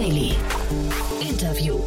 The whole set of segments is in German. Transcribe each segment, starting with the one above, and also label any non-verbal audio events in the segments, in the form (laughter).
Daily. Interview.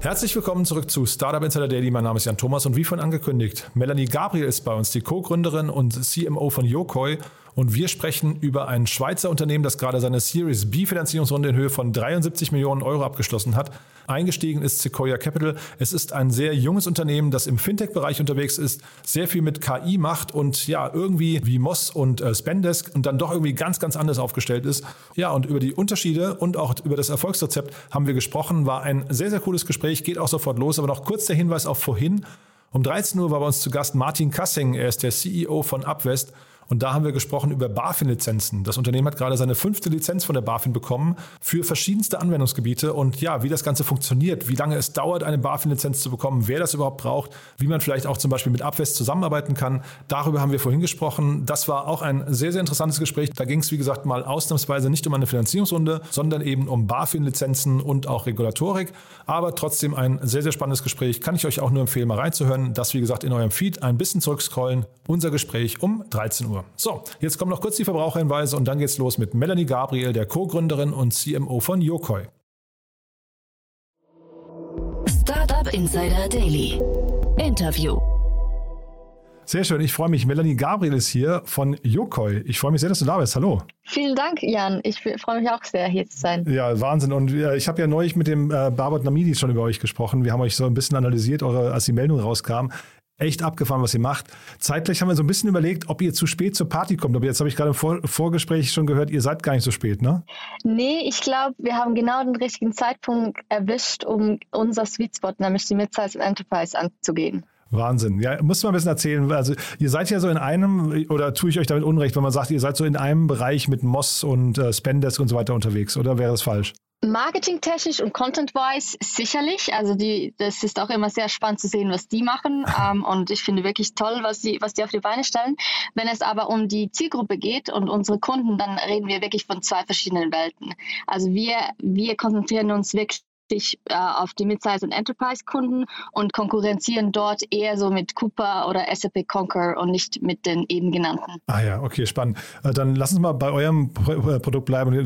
Herzlich willkommen zurück zu Startup Insider Daily. Mein Name ist Jan Thomas und wie vorhin angekündigt, Melanie Gabriel ist bei uns, die Co-Gründerin und CMO von Yokoi. Und wir sprechen über ein Schweizer Unternehmen, das gerade seine Series B Finanzierungsrunde in Höhe von 73 Millionen Euro abgeschlossen hat. Eingestiegen ist Sequoia Capital. Es ist ein sehr junges Unternehmen, das im Fintech-Bereich unterwegs ist, sehr viel mit KI macht und ja, irgendwie wie Moss und äh, Spendesk und dann doch irgendwie ganz, ganz anders aufgestellt ist. Ja, und über die Unterschiede und auch über das Erfolgsrezept haben wir gesprochen. War ein sehr, sehr cooles Gespräch, geht auch sofort los. Aber noch kurz der Hinweis auf vorhin. Um 13 Uhr war bei uns zu Gast Martin Kassing. Er ist der CEO von Upwest. Und da haben wir gesprochen über BaFin-Lizenzen. Das Unternehmen hat gerade seine fünfte Lizenz von der BaFin bekommen für verschiedenste Anwendungsgebiete und ja, wie das Ganze funktioniert, wie lange es dauert, eine BaFin-Lizenz zu bekommen, wer das überhaupt braucht, wie man vielleicht auch zum Beispiel mit Abwest zusammenarbeiten kann. Darüber haben wir vorhin gesprochen. Das war auch ein sehr, sehr interessantes Gespräch. Da ging es, wie gesagt, mal ausnahmsweise nicht um eine Finanzierungsrunde, sondern eben um BaFin-Lizenzen und auch Regulatorik. Aber trotzdem ein sehr, sehr spannendes Gespräch. Kann ich euch auch nur empfehlen, mal reinzuhören. Das, wie gesagt, in eurem Feed ein bisschen zurückscrollen. Unser Gespräch um 13 Uhr. Uhr. So, jetzt kommen noch kurz die Verbraucherhinweise und dann geht's los mit Melanie Gabriel, der Co-Gründerin und CMO von Yokoi. Startup Insider Daily. Interview. Sehr schön, ich freue mich. Melanie Gabriel ist hier von Yokoi. Ich freue mich sehr, dass du da bist. Hallo. Vielen Dank, Jan. Ich freue mich auch sehr, hier zu sein. Ja, Wahnsinn. Und ich habe ja neulich mit dem äh, Barbot Namidi schon über euch gesprochen. Wir haben euch so ein bisschen analysiert, eure, als die Meldung rauskam echt abgefahren, was ihr macht. Zeitgleich haben wir so ein bisschen überlegt, ob ihr zu spät zur Party kommt. Aber jetzt habe ich gerade im Vor Vorgespräch schon gehört, ihr seid gar nicht so spät, ne? Nee, ich glaube, wir haben genau den richtigen Zeitpunkt erwischt, um unser Sweet Spot, nämlich die Midsize Enterprise, anzugehen. Wahnsinn. Ja, muss man ein bisschen erzählen. Also, ihr seid ja so in einem, oder tue ich euch damit Unrecht, wenn man sagt, ihr seid so in einem Bereich mit Moss und äh, Spendesk und so weiter unterwegs, oder wäre das falsch? Marketingtechnisch und content-wise sicherlich. Also die, das ist auch immer sehr spannend zu sehen, was die machen. (laughs) Ähm, und ich finde wirklich toll, was die, was die auf die Beine stellen. Wenn es aber um die Zielgruppe geht und unsere Kunden, dann reden wir wirklich von zwei verschiedenen Welten. Also wir, wir konzentrieren uns wirklich sich äh, auf die Midsize- und Enterprise-Kunden und konkurrenzieren dort eher so mit Cooper oder SAP Concur und nicht mit den eben genannten. Ah ja, okay, spannend. Äh, dann lass uns mal bei eurem äh, Produkt bleiben.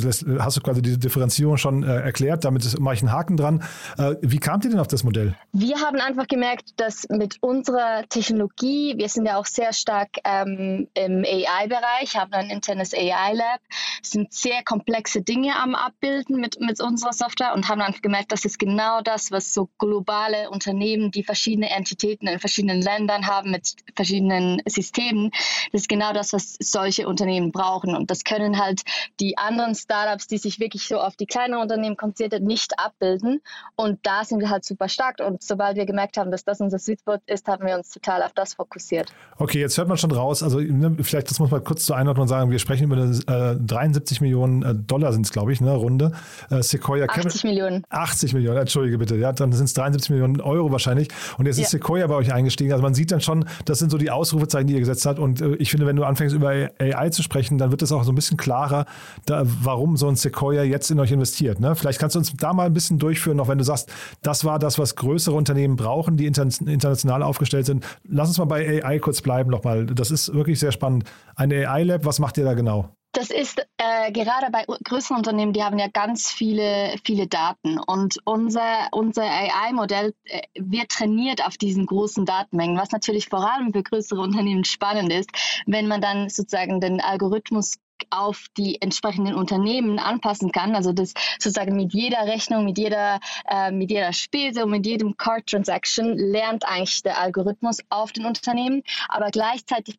Hast du quasi diese Differenzierung schon äh, erklärt? Damit mache ich einen Haken dran. Äh, wie kamt ihr denn auf das Modell? Wir haben einfach gemerkt, dass mit unserer Technologie, wir sind ja auch sehr stark ähm, im AI-Bereich, haben ein internes AI-Lab, sind sehr komplexe Dinge am Abbilden mit, mit unserer Software und haben einfach gemerkt, das ist genau das, was so globale Unternehmen, die verschiedene Entitäten in verschiedenen Ländern haben mit verschiedenen Systemen, das ist genau das, was solche Unternehmen brauchen. Und das können halt die anderen Startups, die sich wirklich so auf die kleineren Unternehmen konzentrieren, nicht abbilden. Und da sind wir halt super stark. Und sobald wir gemerkt haben, dass das unser Sweet Spot ist, haben wir uns total auf das fokussiert. Okay, jetzt hört man schon raus. Also ne, vielleicht, das muss man kurz zur Einordnung sagen. Wir sprechen über eine, äh, 73 Millionen äh, Dollar sind es, glaube ich, ne, Runde. Äh, Sequoia 80 Millionen. 80 80 Millionen, entschuldige bitte, ja, dann sind es 73 Millionen Euro wahrscheinlich. Und jetzt ja. ist Sequoia bei euch eingestiegen. Also man sieht dann schon, das sind so die Ausrufezeichen, die ihr gesetzt habt. Und äh, ich finde, wenn du anfängst über AI zu sprechen, dann wird es auch so ein bisschen klarer, da, warum so ein Sequoia jetzt in euch investiert. Ne? Vielleicht kannst du uns da mal ein bisschen durchführen, noch wenn du sagst, das war das, was größere Unternehmen brauchen, die international aufgestellt sind. Lass uns mal bei AI kurz bleiben nochmal. Das ist wirklich sehr spannend. Ein AI-Lab, was macht ihr da genau? Das ist äh, gerade bei größeren Unternehmen, die haben ja ganz viele, viele Daten. Und unser, unser AI-Modell äh, wird trainiert auf diesen großen Datenmengen, was natürlich vor allem für größere Unternehmen spannend ist, wenn man dann sozusagen den Algorithmus auf die entsprechenden Unternehmen anpassen kann. Also das sozusagen mit jeder Rechnung, mit jeder, äh, mit jeder Spese und mit jedem Card Transaction lernt eigentlich der Algorithmus auf den Unternehmen, aber gleichzeitig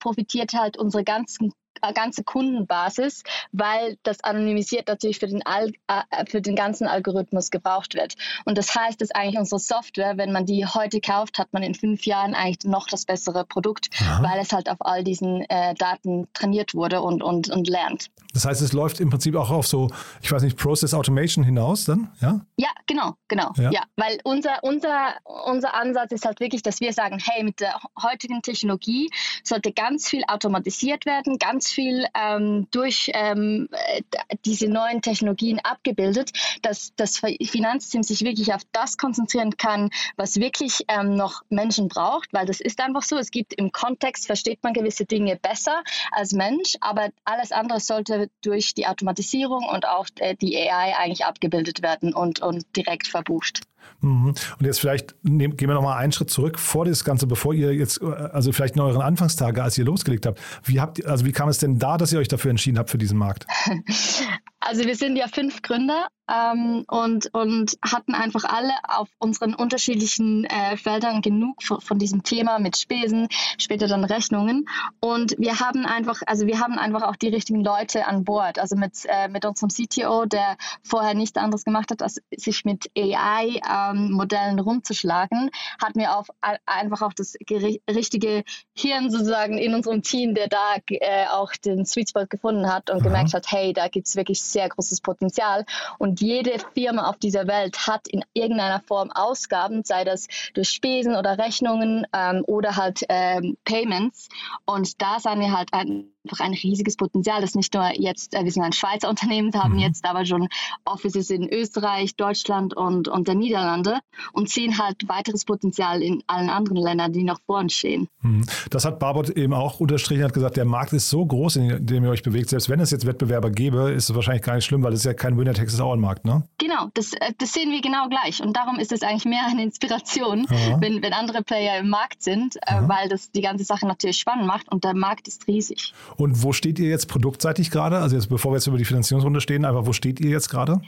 profitiert halt unsere ganzen ganze Kundenbasis, weil das anonymisiert natürlich für den, Al äh, für den ganzen Algorithmus gebraucht wird. Und das heißt, dass eigentlich unsere Software, wenn man die heute kauft, hat man in fünf Jahren eigentlich noch das bessere Produkt, Aha. weil es halt auf all diesen äh, Daten trainiert wurde und, und, und lernt. Das heißt, es läuft im Prinzip auch auf so, ich weiß nicht, Process Automation hinaus dann, ja? Ja, genau, genau. Ja, ja weil unser, unser, unser Ansatz ist halt wirklich, dass wir sagen, hey, mit der heutigen Technologie sollte ganz viel automatisiert werden, ganz viel ähm, durch ähm, diese neuen Technologien abgebildet, dass das Finanzteam sich wirklich auf das konzentrieren kann, was wirklich ähm, noch Menschen braucht, weil das ist einfach so. Es gibt im Kontext, versteht man gewisse Dinge besser als Mensch, aber alles andere sollte durch die Automatisierung und auch äh, die AI eigentlich abgebildet werden und, und direkt verbucht. Mhm. Und jetzt vielleicht nehm, gehen wir noch mal einen Schritt zurück vor das Ganze, bevor ihr jetzt, äh, also vielleicht in euren Anfangstage, als ihr losgelegt habt. Wie habt also wie kam es denn da, dass ihr euch dafür entschieden habt für diesen Markt? (laughs) Also wir sind ja fünf Gründer ähm, und, und hatten einfach alle auf unseren unterschiedlichen äh, Feldern genug von, von, diesem Thema mit Spesen, später dann Rechnungen. Und wir haben einfach, also wir haben einfach auch die richtigen Leute an Bord. Also mit, äh, mit unserem CTO, der vorher nichts anderes gemacht hat, als sich mit AI-Modellen ähm, rumzuschlagen, hatten wir auf, einfach auch das richtige Hirn sozusagen in unserem Team, der da äh, auch den Sweet Spot gefunden hat und mhm. gemerkt hat, hey, da gibt es wirklich sehr großes Potenzial. Und jede Firma auf dieser Welt hat in irgendeiner Form Ausgaben, sei das durch Spesen oder Rechnungen ähm, oder halt ähm, Payments. Und da sahen wir halt ein, einfach ein riesiges Potenzial, das nicht nur jetzt, äh, wir sind ein Schweizer Unternehmen, haben mhm. jetzt aber schon Offices in Österreich, Deutschland und, und der Niederlande und sehen halt weiteres Potenzial in allen anderen Ländern, die noch vor uns stehen. Mhm. Das hat Barbot eben auch unterstrichen, hat gesagt, der Markt ist so groß, in dem ihr euch bewegt, selbst wenn es jetzt Wettbewerber gäbe, ist es wahrscheinlich gar nicht schlimm, weil es ist ja kein Winner-Texas-Auer-Markt, ne? Genau, das, äh, das sehen wir genau gleich und darum ist es eigentlich mehr eine Inspiration, wenn, wenn andere Player im Markt sind, äh, weil das die ganze Sache natürlich spannend macht und der Markt ist riesig. Und wo steht ihr jetzt produktseitig gerade? Also jetzt, bevor wir jetzt über die Finanzierungsrunde stehen, aber wo steht ihr jetzt gerade?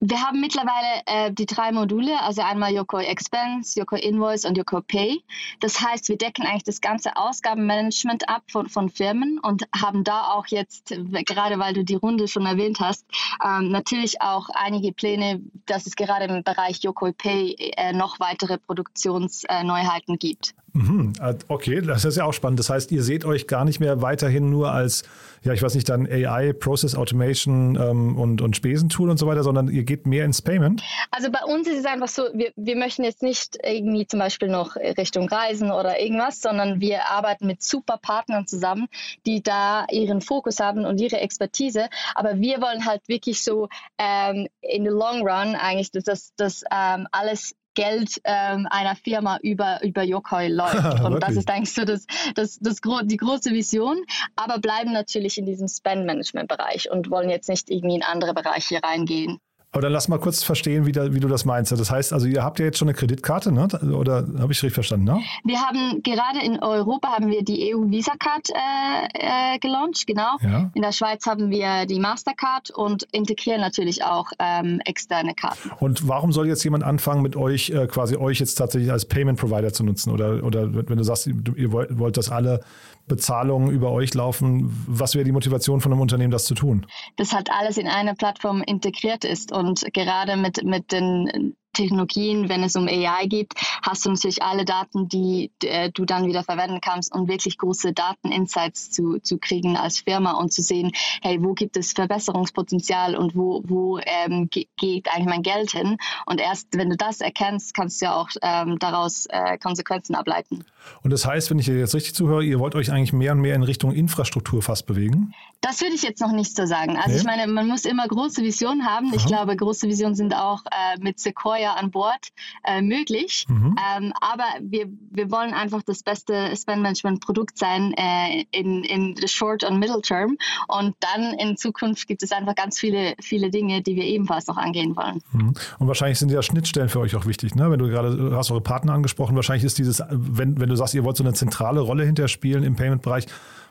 Wir haben mittlerweile äh, die drei Module, also einmal Yoko Expense, Yoko Invoice und Yoko Pay. Das heißt, wir decken eigentlich das ganze Ausgabenmanagement ab von, von Firmen und haben da auch jetzt, gerade weil du die Runde schon erwähnt hast, ähm, natürlich auch einige Pläne, dass es gerade im Bereich Yoko Pay äh, noch weitere Produktionsneuheiten äh, gibt. Mhm. Ah, okay, das ist ja auch spannend. Das heißt, ihr seht euch gar nicht mehr weiterhin nur als, ja, ich weiß nicht, dann AI, Process Automation ähm, und, und Spesentool und so weiter, sondern ihr geht mehr ins Payment? Also bei uns ist es einfach so, wir, wir möchten jetzt nicht irgendwie zum Beispiel noch Richtung Reisen oder irgendwas, sondern wir arbeiten mit super Partnern zusammen, die da ihren Fokus haben und ihre Expertise. Aber wir wollen halt wirklich so ähm, in the long run eigentlich, dass das, das ähm, alles Geld ähm, einer Firma über, über Yokoi läuft. (laughs) Und das ist eigentlich so das, das, das, die große Vision, aber bleiben natürlich in diesem Spend-Management-Bereich und wollen jetzt nicht irgendwie in andere Bereiche reingehen. Aber dann lass mal kurz verstehen, wie, da, wie, du das meinst. Das heißt, also ihr habt ja jetzt schon eine Kreditkarte, ne? oder habe ich richtig verstanden? Ne? Wir haben gerade in Europa haben wir die EU Visa Card äh, äh, gelauncht, genau. Ja. In der Schweiz haben wir die Mastercard und integrieren natürlich auch ähm, externe Karten. Und warum soll jetzt jemand anfangen, mit euch äh, quasi euch jetzt tatsächlich als Payment Provider zu nutzen? Oder, oder wenn du sagst, ihr wollt, wollt das alle Bezahlungen über euch laufen. Was wäre die Motivation von einem Unternehmen, das zu tun? Das halt alles in einer Plattform integriert ist und gerade mit, mit den Technologien, wenn es um AI geht, hast du natürlich alle Daten, die äh, du dann wieder verwenden kannst, um wirklich große Dateninsights zu, zu kriegen als Firma und zu sehen, hey, wo gibt es Verbesserungspotenzial und wo, wo ähm, geht eigentlich mein Geld hin? Und erst wenn du das erkennst, kannst du ja auch ähm, daraus äh, Konsequenzen ableiten. Und das heißt, wenn ich jetzt richtig zuhöre, ihr wollt euch eigentlich mehr und mehr in Richtung Infrastruktur fast bewegen? Das würde ich jetzt noch nicht so sagen. Also nee. ich meine, man muss immer große Visionen haben. Aha. Ich glaube, große Visionen sind auch äh, mit Sequoia Betreuer an Bord äh, möglich. Mhm. Ähm, aber wir, wir wollen einfach das beste Spend-Management-Produkt sein äh, in, in the short und middle term. Und dann in Zukunft gibt es einfach ganz viele, viele Dinge, die wir ebenfalls noch angehen wollen. Mhm. Und wahrscheinlich sind ja Schnittstellen für euch auch wichtig, ne? Wenn du gerade hast eure Partner angesprochen, wahrscheinlich ist dieses, wenn, wenn du sagst, ihr wollt so eine zentrale Rolle hinterspielen im Payment-Bereich,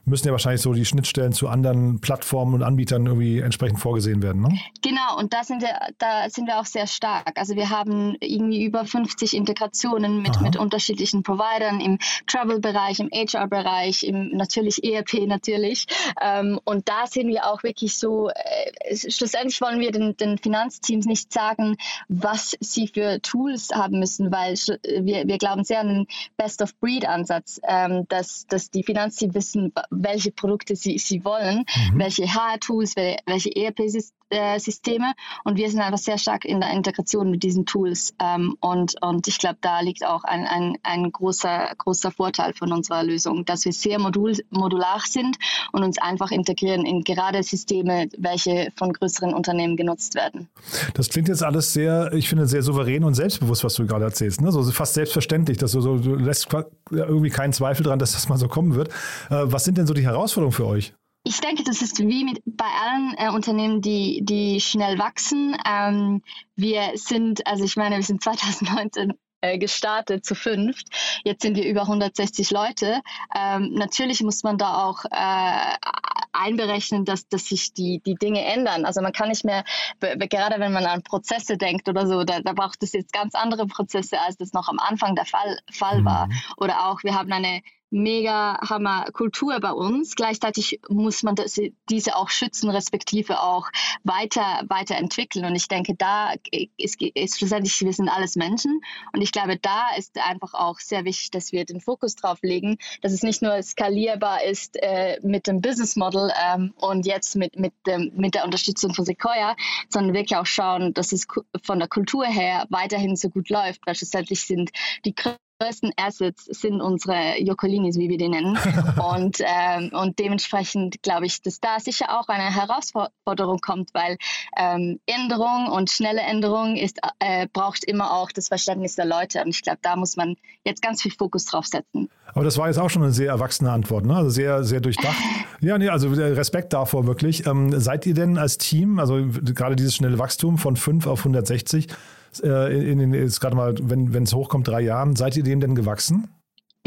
müssen ja wahrscheinlich so die Schnittstellen zu anderen Plattformen und Anbietern irgendwie entsprechend vorgesehen werden. Ne? Genau, und da sind, wir, da sind wir auch sehr stark. Also wir haben irgendwie über 50 Integrationen mit, mit unterschiedlichen Providern im Travel-Bereich, im HR-Bereich, im natürlich ERP natürlich. Ähm, und da sind wir auch wirklich so, äh, schlussendlich wollen wir den, den Finanzteams nicht sagen, was sie für Tools haben müssen, weil wir, wir glauben sehr an den Best-of-Breed-Ansatz, ähm, dass, dass die Finanzteams wissen, welche Produkte sie, sie wollen, mhm. welche HR-Tools, welche ERP-Systeme Systeme und wir sind einfach sehr stark in der Integration mit diesen Tools ähm, und, und ich glaube, da liegt auch ein, ein, ein großer, großer Vorteil von unserer Lösung, dass wir sehr modul, modular sind und uns einfach integrieren in gerade Systeme, welche von größeren Unternehmen genutzt werden. Das klingt jetzt alles sehr, ich finde, sehr souverän und selbstbewusst, was du gerade erzählst. Ne? So fast selbstverständlich, dass du, so, du lässt irgendwie keinen Zweifel dran, dass das mal so kommen wird. Äh, was sind denn so die Herausforderungen für euch? Ich denke, das ist wie mit bei allen äh, Unternehmen, die, die schnell wachsen. Ähm, wir sind, also ich meine, wir sind (laughs) 2019 äh, gestartet zu fünft. Jetzt sind wir über 160 Leute. Ähm, natürlich muss man da auch äh, einberechnen, dass, dass sich die, die Dinge ändern. Also man kann nicht mehr, gerade wenn man an Prozesse denkt oder so, da, da braucht es jetzt ganz andere Prozesse, als das noch am Anfang der Fall, Fall mhm. war. Oder auch, wir haben eine mega Hammer Kultur bei uns. Gleichzeitig muss man das, diese auch schützen, respektive auch weiter, weiterentwickeln. Und ich denke, da ist, ist schlussendlich, wir sind alles Menschen. Und ich glaube, da ist einfach auch sehr wichtig, dass wir den Fokus drauf legen, dass es nicht nur skalierbar ist äh, mit dem Business Model ähm, und jetzt mit, mit, dem, mit der Unterstützung von Sequoia, sondern wirklich auch schauen, dass es von der Kultur her weiterhin so gut läuft, weil schlussendlich sind die größten Assets sind unsere Jokolinis, wie wir die nennen. (laughs) und, ähm, und dementsprechend glaube ich, dass da sicher auch eine Herausforderung kommt, weil ähm, Änderung und schnelle Änderung ist, äh, braucht immer auch das Verständnis der Leute. Und ich glaube, da muss man jetzt ganz viel Fokus drauf setzen. Aber das war jetzt auch schon eine sehr erwachsene Antwort, ne? also sehr, sehr durchdacht. (laughs) ja, nee, also Respekt davor wirklich. Ähm, seid ihr denn als Team, also gerade dieses schnelle Wachstum von 5 auf 160, äh, in, in, jetzt gerade mal, wenn es hochkommt, drei Jahren. Seid ihr dem denn gewachsen?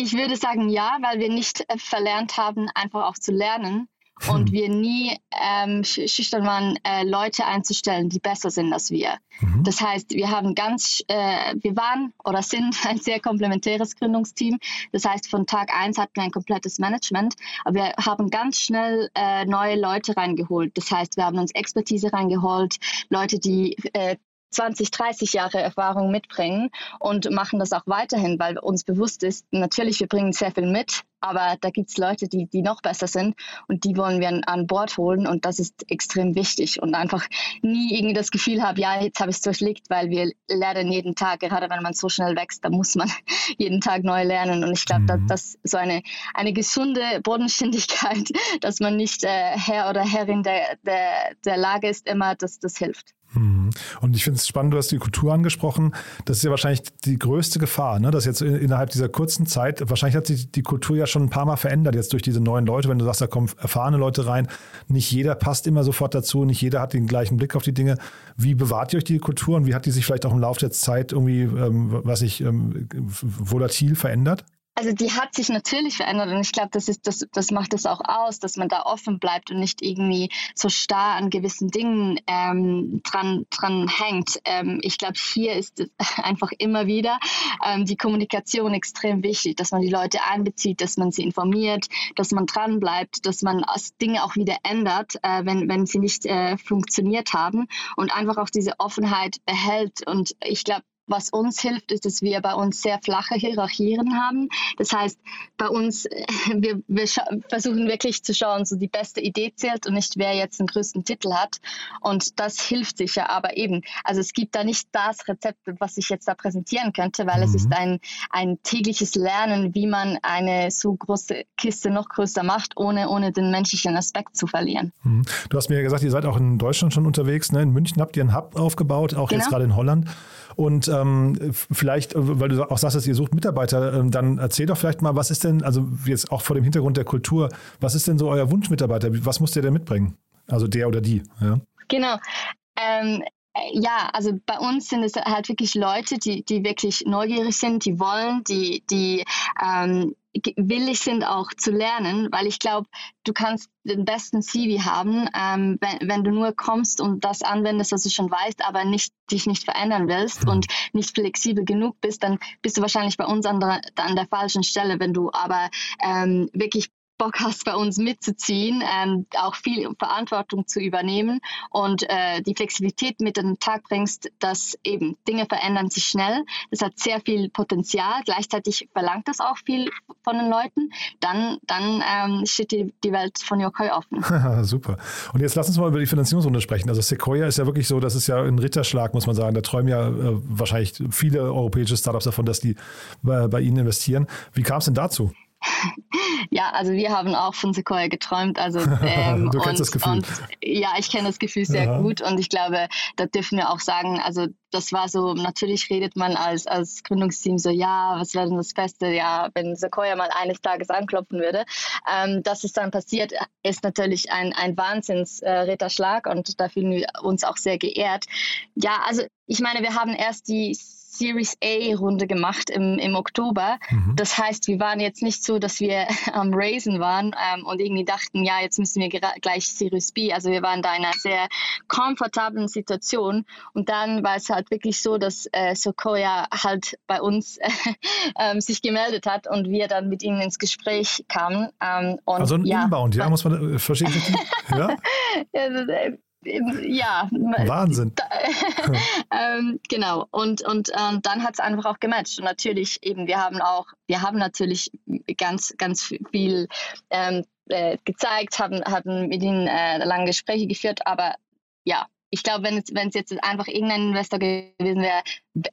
Ich würde sagen ja, weil wir nicht äh, verlernt haben, einfach auch zu lernen (laughs) und wir nie ähm, schüchtern waren, äh, Leute einzustellen, die besser sind als wir. Mhm. Das heißt, wir haben ganz, äh, wir waren oder sind (laughs) ein sehr komplementäres Gründungsteam. Das heißt, von Tag eins hatten wir ein komplettes Management, aber wir haben ganz schnell äh, neue Leute reingeholt. Das heißt, wir haben uns Expertise reingeholt, Leute, die äh, 20, 30 Jahre Erfahrung mitbringen und machen das auch weiterhin, weil uns bewusst ist, natürlich, wir bringen sehr viel mit, aber da gibt es Leute, die, die noch besser sind und die wollen wir an Bord holen und das ist extrem wichtig und einfach nie irgendwie das Gefühl haben, ja, jetzt habe ich es durchlegt, weil wir lernen jeden Tag, gerade wenn man so schnell wächst, da muss man (laughs) jeden Tag neu lernen und ich glaube, mhm. dass, dass so eine, eine gesunde Bodenständigkeit, (laughs) dass man nicht äh, Herr oder Herrin der, der, der Lage ist, immer, dass das hilft. Und ich finde es spannend, du hast die Kultur angesprochen. Das ist ja wahrscheinlich die größte Gefahr, ne? dass jetzt innerhalb dieser kurzen Zeit, wahrscheinlich hat sich die Kultur ja schon ein paar Mal verändert, jetzt durch diese neuen Leute. Wenn du sagst, da kommen erfahrene Leute rein, nicht jeder passt immer sofort dazu, nicht jeder hat den gleichen Blick auf die Dinge. Wie bewahrt ihr euch die Kultur und wie hat die sich vielleicht auch im Laufe der Zeit irgendwie, ähm, was ich, ähm, volatil verändert? Also die hat sich natürlich verändert und ich glaube, das ist das, das macht es auch aus, dass man da offen bleibt und nicht irgendwie so starr an gewissen Dingen ähm, dran, dran hängt. Ähm, ich glaube, hier ist (laughs) einfach immer wieder ähm, die Kommunikation extrem wichtig, dass man die Leute einbezieht, dass man sie informiert, dass man dran bleibt, dass man Dinge auch wieder ändert, äh, wenn, wenn sie nicht äh, funktioniert haben und einfach auch diese Offenheit behält. Und ich glaube, was uns hilft, ist, dass wir bei uns sehr flache Hierarchien haben. Das heißt, bei uns, (laughs) wir, wir versuchen wirklich zu schauen, so die beste Idee zählt und nicht wer jetzt den größten Titel hat. Und das hilft sicher, aber eben, also es gibt da nicht das Rezept, was ich jetzt da präsentieren könnte, weil mhm. es ist mhm. ein, ein tägliches Lernen, wie man eine so große Kiste noch größer macht, ohne, ohne den menschlichen Aspekt zu verlieren. Mhm. Du hast mir ja gesagt, ihr seid auch in Deutschland schon unterwegs. Ne? In München habt ihr einen Hub aufgebaut, auch genau. jetzt gerade in Holland. Und ähm, vielleicht, äh, weil du auch sagst, dass ihr sucht Mitarbeiter, ähm, dann erzähl doch vielleicht mal, was ist denn, also jetzt auch vor dem Hintergrund der Kultur, was ist denn so euer Wunschmitarbeiter? Was muss der denn mitbringen? Also der oder die, ja? Genau. Ähm, ja, also bei uns sind es halt wirklich Leute, die, die wirklich neugierig sind, die wollen, die, die ähm, willig sind auch zu lernen, weil ich glaube, du kannst den besten CV haben, ähm, wenn, wenn, du nur kommst und das anwendest, was du schon weißt, aber nicht, dich nicht verändern willst und nicht flexibel genug bist, dann bist du wahrscheinlich bei uns an der, an der falschen Stelle. Wenn du aber ähm, wirklich Bock hast, bei uns mitzuziehen, ähm, auch viel Verantwortung zu übernehmen und äh, die Flexibilität mit an den Tag bringst, dass eben Dinge verändern sich schnell. Das hat sehr viel Potenzial. Gleichzeitig verlangt das auch viel von den Leuten. Dann, dann ähm, steht die, die Welt von Yokoi offen. (laughs) Super. Und jetzt lass uns mal über die Finanzierungsrunde sprechen. Also Sequoia ist ja wirklich so, das ist ja ein Ritterschlag, muss man sagen. Da träumen ja äh, wahrscheinlich viele europäische Startups davon, dass die bei, bei Ihnen investieren. Wie kam es denn dazu? (laughs) Ja, also wir haben auch von Sequoia geträumt. Also, (laughs) ähm, du kennst und, das Gefühl. Und, ja, ich kenne das Gefühl sehr ja. gut und ich glaube, da dürfen wir auch sagen, also das war so, natürlich redet man als, als Gründungsteam so, ja, was wäre denn das Beste, ja, wenn Sequoia mal eines Tages anklopfen würde. Ähm, dass es dann passiert, ist natürlich ein, ein Wahnsinns-Ritterschlag äh, und da fühlen wir uns auch sehr geehrt. Ja, also ich meine, wir haben erst die Series A-Runde gemacht im, im Oktober. Mhm. Das heißt, wir waren jetzt nicht so, dass wir (laughs) am Raisen waren ähm, und irgendwie dachten, ja, jetzt müssen wir gleich Series B. Also wir waren da in einer sehr komfortablen Situation. Und dann war es halt wirklich so, dass äh, Sequoia halt bei uns (laughs) äh, sich gemeldet hat und wir dann mit ihnen ins Gespräch kamen. Ähm, also ein ja, Inbound, ja, (laughs) muss man äh, verstehen. ja? ja ja. Wahnsinn. Da, (laughs) ähm, genau. Und, und ähm, dann hat es einfach auch gematcht. Und natürlich eben, wir haben auch, wir haben natürlich ganz, ganz viel ähm, äh, gezeigt, haben, haben mit ihnen äh, lange Gespräche geführt, aber ja, ich glaube, wenn es, wenn es jetzt einfach irgendein Investor gewesen wäre,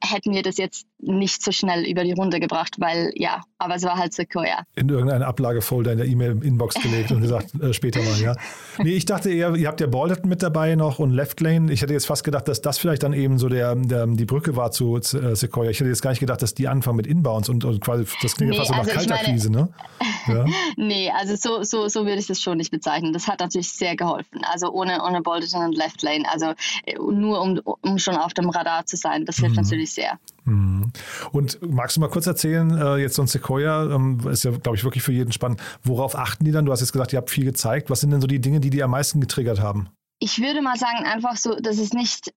hätten wir das jetzt nicht so schnell über die Runde gebracht, weil ja, aber es war halt Sequoia. In irgendeine Ablagefolder in der E-Mail-Inbox gelegt und gesagt, äh, später mal, ja. Nee, ich dachte eher, ihr habt ja Balderton mit dabei noch und Left Lane. Ich hätte jetzt fast gedacht, dass das vielleicht dann eben so der, der die Brücke war zu äh, Sequoia. Ich hätte jetzt gar nicht gedacht, dass die anfangen mit Inbounds und, und quasi, das klingt nee, ja fast so also nach kalter Krise, ne? Ja. (laughs) nee, also so, so, so würde ich das schon nicht bezeichnen. Das hat natürlich sehr geholfen. Also ohne, ohne Balderton und Left Lane. Also äh, nur um, um schon auf dem Radar zu sein, das hilft mhm. natürlich sehr. Mhm. Und magst du mal kurz erzählen, äh, jetzt so ein Sequoia, ähm, ist ja, glaube ich, wirklich für jeden spannend. Worauf achten die dann? Du hast jetzt gesagt, ihr habt viel gezeigt. Was sind denn so die Dinge, die die am meisten getriggert haben? Ich würde mal sagen, einfach so, dass es nicht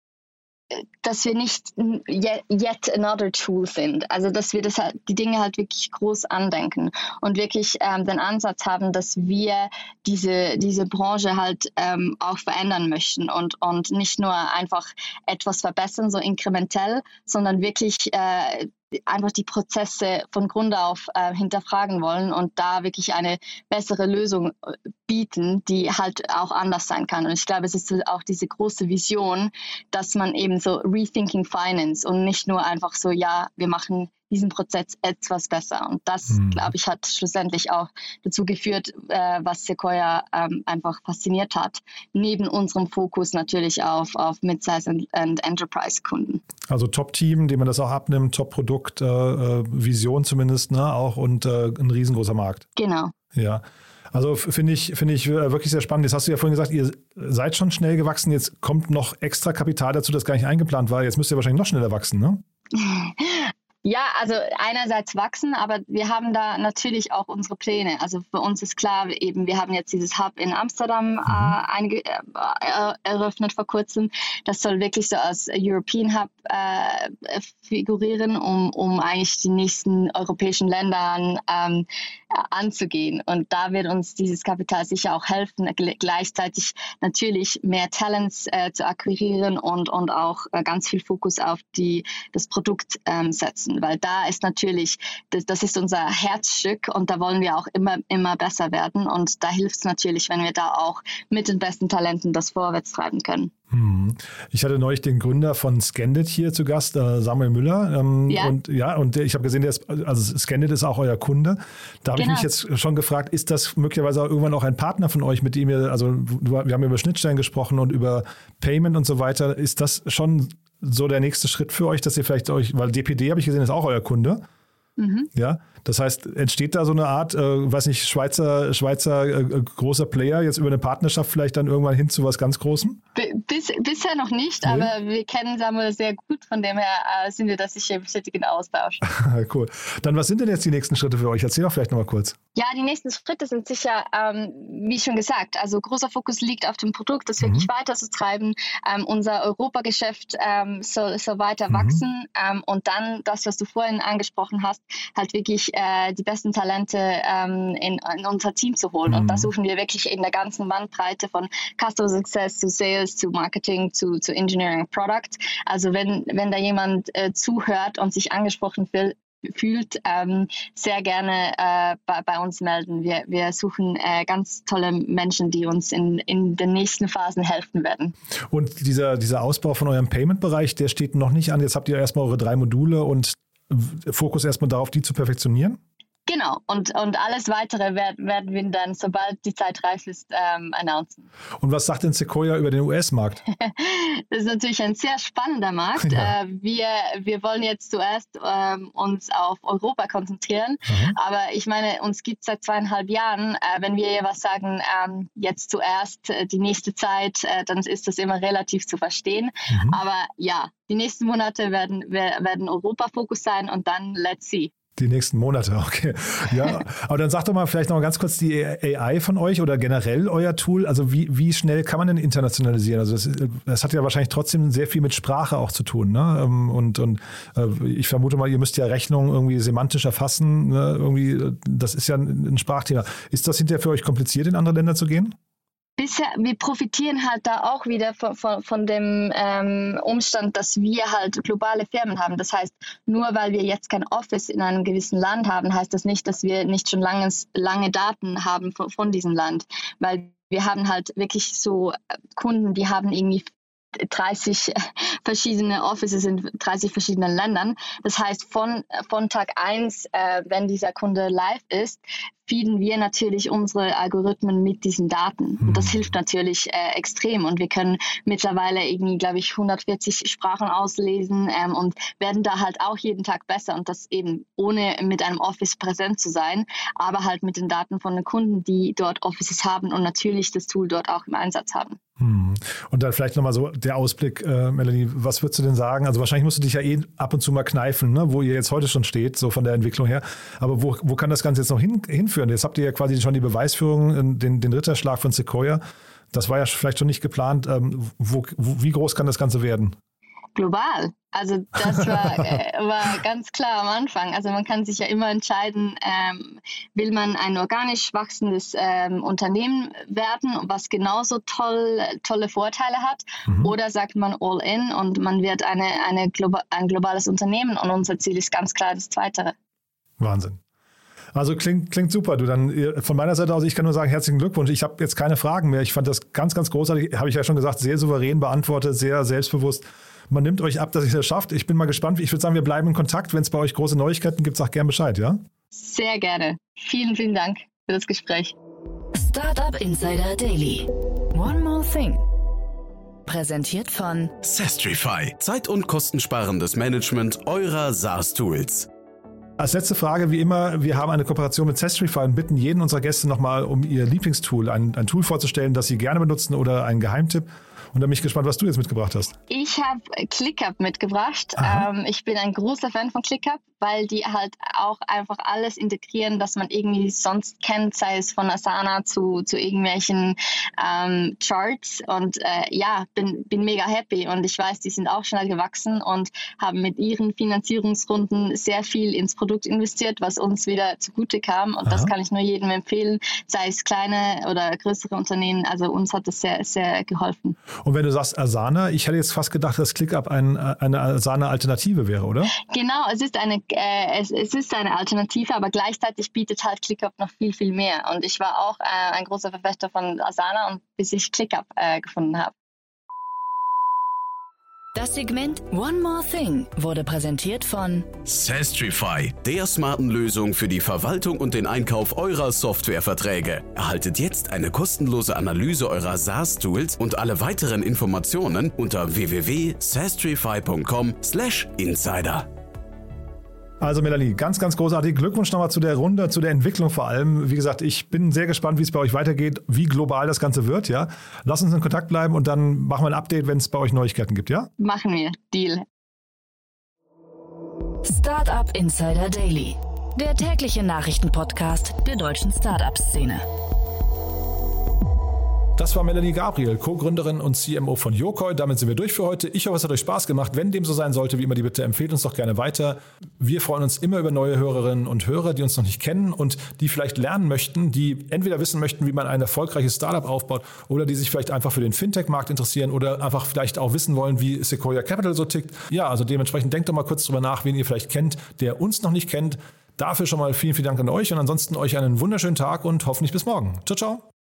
dass wir nicht yet, another tool sind. Also dass wir das halt, die Dinge halt wirklich groß andenken und wirklich ähm, den Ansatz haben, dass wir diese, diese Branche halt ähm, auch verändern möchten und, und nicht nur einfach etwas verbessern, so inkrementell, sondern wirklich äh, einfach die Prozesse von Grund auf äh, hinterfragen wollen und da wirklich eine bessere Lösung äh, bieten, die halt auch anders sein kann. Und ich glaube, es ist auch diese große Vision, dass man eben so Rethinking Finance und nicht nur einfach so, ja, wir machen diesen Prozess etwas besser. Und das, mhm. glaube ich, hat schlussendlich auch dazu geführt, äh, was Sequoia ähm, einfach fasziniert hat, neben unserem Fokus natürlich auf, auf Midsize und, und Enterprise-Kunden. Also Top-Team, dem man das auch abnimmt, Top-Produkt, äh, äh, Vision zumindest, ne? auch und äh, ein riesengroßer Markt. Genau. Ja. Also finde ich, finde ich äh, wirklich sehr spannend. Jetzt hast du ja vorhin gesagt, ihr seid schon schnell gewachsen. Jetzt kommt noch extra Kapital dazu, das gar nicht eingeplant war. Jetzt müsst ihr wahrscheinlich noch schneller wachsen, ne? (laughs) Ja, also einerseits wachsen, aber wir haben da natürlich auch unsere Pläne. Also für uns ist klar, eben wir haben jetzt dieses Hub in Amsterdam mhm. äh, einige, äh, eröffnet vor kurzem. Das soll wirklich so als European Hub äh, figurieren, um, um eigentlich die nächsten europäischen Ländern ähm, anzugehen. Und da wird uns dieses Kapital sicher auch helfen, gleichzeitig natürlich mehr Talents äh, zu akquirieren und, und auch äh, ganz viel Fokus auf die, das Produkt ähm, setzen müssen, weil da ist natürlich, das, das ist unser Herzstück und da wollen wir auch immer, immer besser werden. Und da hilft es natürlich, wenn wir da auch mit den besten Talenten das vorwärts treiben können. Hm. Ich hatte neulich den Gründer von Scandit hier zu Gast, äh, Samuel Müller. Ähm, ja. Und ja, und ich habe gesehen, der ist, also Scandit ist auch euer Kunde. Da habe genau. ich mich jetzt schon gefragt, ist das möglicherweise auch irgendwann auch ein Partner von euch, mit dem ihr, also wir haben über Schnittstellen gesprochen und über Payment und so weiter. Ist das schon so der nächste Schritt für euch, dass ihr vielleicht euch, weil DPD habe ich gesehen, ist auch euer Kunde. Mhm. Ja, das heißt, entsteht da so eine Art, äh, weiß nicht, Schweizer, Schweizer äh, großer Player jetzt über eine Partnerschaft vielleicht dann irgendwann hin zu was ganz Großem? Bis, bisher noch nicht, nee. aber wir kennen Samuel sehr gut, von dem her äh, sind wir da sicher im stetigen Austausch. (laughs) cool. Dann was sind denn jetzt die nächsten Schritte für euch? Erzähl doch vielleicht nochmal kurz. Ja, die nächsten Schritte sind sicher, ähm, wie schon gesagt, also großer Fokus liegt auf dem Produkt, das wirklich mhm. weiterzutreiben. Ähm, unser Europageschäft ähm, soll, soll weiter mhm. wachsen ähm, und dann das, was du vorhin angesprochen hast, halt wirklich äh, die besten Talente ähm, in, in, unser Team zu holen. Mhm. Und da suchen wir wirklich in der ganzen Bandbreite von Customer Success zu Sales, zu Marketing, zu, zu Engineering Product. Also wenn, wenn da jemand äh, zuhört und sich angesprochen will, fühlt, ähm, sehr gerne äh, bei, bei, uns melden. Wir, wir suchen äh, ganz tolle Menschen, die uns in, in den nächsten Phasen helfen werden. Und dieser, dieser Ausbau von eurem Payment-Bereich, der steht noch nicht an. Jetzt habt ihr erstmal eure drei Module und Fokus erstmal darauf, die zu perfektionieren? Genau, und, und alles weitere werden, werden wir dann, sobald die Zeit reif ist, ähm, announcen. Und was sagt denn Sequoia über den US-Markt? (laughs) das ist natürlich ein sehr spannender Markt. Ja. Äh, wir, wir wollen jetzt zuerst ähm, uns auf Europa konzentrieren, mhm. aber ich meine, uns gibt es seit zweieinhalb Jahren. Äh, wenn wir hier was sagen, ähm, jetzt zuerst äh, die nächste Zeit, äh, dann ist das immer relativ zu verstehen. Mhm. Aber ja, die nächsten Monate werden, werden Europa-Fokus sein und dann let's see. Die nächsten Monate, (laughs) okay. Ja, aber dann sagt doch mal vielleicht noch ganz kurz die AI von euch oder generell euer Tool. Also wie, wie schnell kann man denn internationalisieren? Also das, das hat ja wahrscheinlich trotzdem sehr viel mit Sprache auch zu tun. Ne? Ähm, und, und äh, ich vermute mal, ihr müsst ja Rechnungen irgendwie semantisch erfassen. Ne? Irgendwie, das ist ja ein Sprachthema. Ist das hinterher für euch kompliziert, in andere Länder zu gehen? Bisher, wir profitieren halt da auch wieder von, von, von dem ähm, Umstand, dass wir halt globale Firmen haben. Das heißt, nur weil wir jetzt kein Office in einem gewissen Land haben, heißt das nicht, dass wir nicht schon langes, lange Daten haben von, von diesem Land. Weil wir haben halt wirklich so Kunden, die haben irgendwie 30 verschiedene Offices in 30 verschiedenen Ländern. Das heißt, von, von Tag 1, äh, wenn dieser Kunde live ist, feeden wir natürlich unsere Algorithmen mit diesen Daten. Und das mhm. hilft natürlich äh, extrem. Und wir können mittlerweile irgendwie, glaube ich, 140 Sprachen auslesen ähm, und werden da halt auch jeden Tag besser. Und das eben ohne mit einem Office präsent zu sein, aber halt mit den Daten von den Kunden, die dort Offices haben und natürlich das Tool dort auch im Einsatz haben. Mhm. Und dann vielleicht nochmal so der Ausblick, äh, Melanie, was würdest du denn sagen? Also wahrscheinlich musst du dich ja eh ab und zu mal kneifen, ne? wo ihr jetzt heute schon steht, so von der Entwicklung her. Aber wo, wo kann das Ganze jetzt noch hin, hinführen? Jetzt habt ihr ja quasi schon die Beweisführung, den, den Ritterschlag von Sequoia. Das war ja vielleicht schon nicht geplant. Ähm, wo, wo, wie groß kann das Ganze werden? Global. Also das war, (laughs) äh, war ganz klar am Anfang. Also man kann sich ja immer entscheiden, ähm, will man ein organisch wachsendes ähm, Unternehmen werden, was genauso toll, tolle Vorteile hat, mhm. oder sagt man all in und man wird eine, eine Globa ein globales Unternehmen und unser Ziel ist ganz klar das Zweite. Wahnsinn. Also klingt, klingt super. Du dann von meiner Seite aus, ich kann nur sagen, herzlichen Glückwunsch. Ich habe jetzt keine Fragen mehr. Ich fand das ganz, ganz großartig. Habe ich ja schon gesagt, sehr souverän beantwortet, sehr selbstbewusst. Man nimmt euch ab, dass ihr das schafft. Ich bin mal gespannt. Ich würde sagen, wir bleiben in Kontakt. Wenn es bei euch große Neuigkeiten gibt, sag gern Bescheid, ja? Sehr gerne. Vielen, vielen Dank für das Gespräch. Startup Insider Daily. One more thing. Präsentiert von Sestrify. Zeit- und kostensparendes Management eurer SaaS-Tools. Als letzte Frage, wie immer, wir haben eine Kooperation mit Zestrify und bitten jeden unserer Gäste nochmal um ihr Lieblingstool, ein, ein Tool vorzustellen, das sie gerne benutzen oder einen Geheimtipp. Und da bin ich gespannt, was du jetzt mitgebracht hast. Ich habe ClickUp mitgebracht. Ähm, ich bin ein großer Fan von ClickUp, weil die halt auch einfach alles integrieren, was man irgendwie sonst kennt, sei es von Asana zu, zu irgendwelchen ähm, Charts. Und äh, ja, bin, bin mega happy. Und ich weiß, die sind auch schnell gewachsen und haben mit ihren Finanzierungsrunden sehr viel ins Produkt investiert, was uns wieder zugute kam. Und Aha. das kann ich nur jedem empfehlen, sei es kleine oder größere Unternehmen. Also uns hat das sehr, sehr geholfen. Und wenn du sagst Asana, ich hätte jetzt fast gedacht, dass ClickUp ein, eine Asana-Alternative wäre, oder? Genau, es ist eine, äh, es, es, ist eine Alternative, aber gleichzeitig bietet halt ClickUp noch viel, viel mehr. Und ich war auch äh, ein großer Verfechter von Asana und bis ich ClickUp äh, gefunden habe. Das Segment One More Thing wurde präsentiert von Sastrify, der smarten Lösung für die Verwaltung und den Einkauf eurer Softwareverträge. Erhaltet jetzt eine kostenlose Analyse eurer SaaS-Tools und alle weiteren Informationen unter www.sastrify.com/insider. Also Melanie, ganz, ganz großartig. Glückwunsch nochmal zu der Runde, zu der Entwicklung vor allem. Wie gesagt, ich bin sehr gespannt, wie es bei euch weitergeht, wie global das Ganze wird. Ja, Lass uns in Kontakt bleiben und dann machen wir ein Update, wenn es bei euch Neuigkeiten gibt. Ja? Machen wir. Deal. Startup Insider Daily, der tägliche Nachrichtenpodcast der deutschen Startup-Szene. Das war Melanie Gabriel, Co-Gründerin und CMO von Yokoi. Damit sind wir durch für heute. Ich hoffe, es hat euch Spaß gemacht. Wenn dem so sein sollte, wie immer die Bitte, empfehlt uns doch gerne weiter. Wir freuen uns immer über neue Hörerinnen und Hörer, die uns noch nicht kennen und die vielleicht lernen möchten, die entweder wissen möchten, wie man ein erfolgreiches Startup aufbaut oder die sich vielleicht einfach für den Fintech-Markt interessieren oder einfach vielleicht auch wissen wollen, wie Sequoia Capital so tickt. Ja, also dementsprechend denkt doch mal kurz drüber nach, wen ihr vielleicht kennt, der uns noch nicht kennt. Dafür schon mal vielen, vielen Dank an euch und ansonsten euch einen wunderschönen Tag und hoffentlich bis morgen. Ciao, ciao.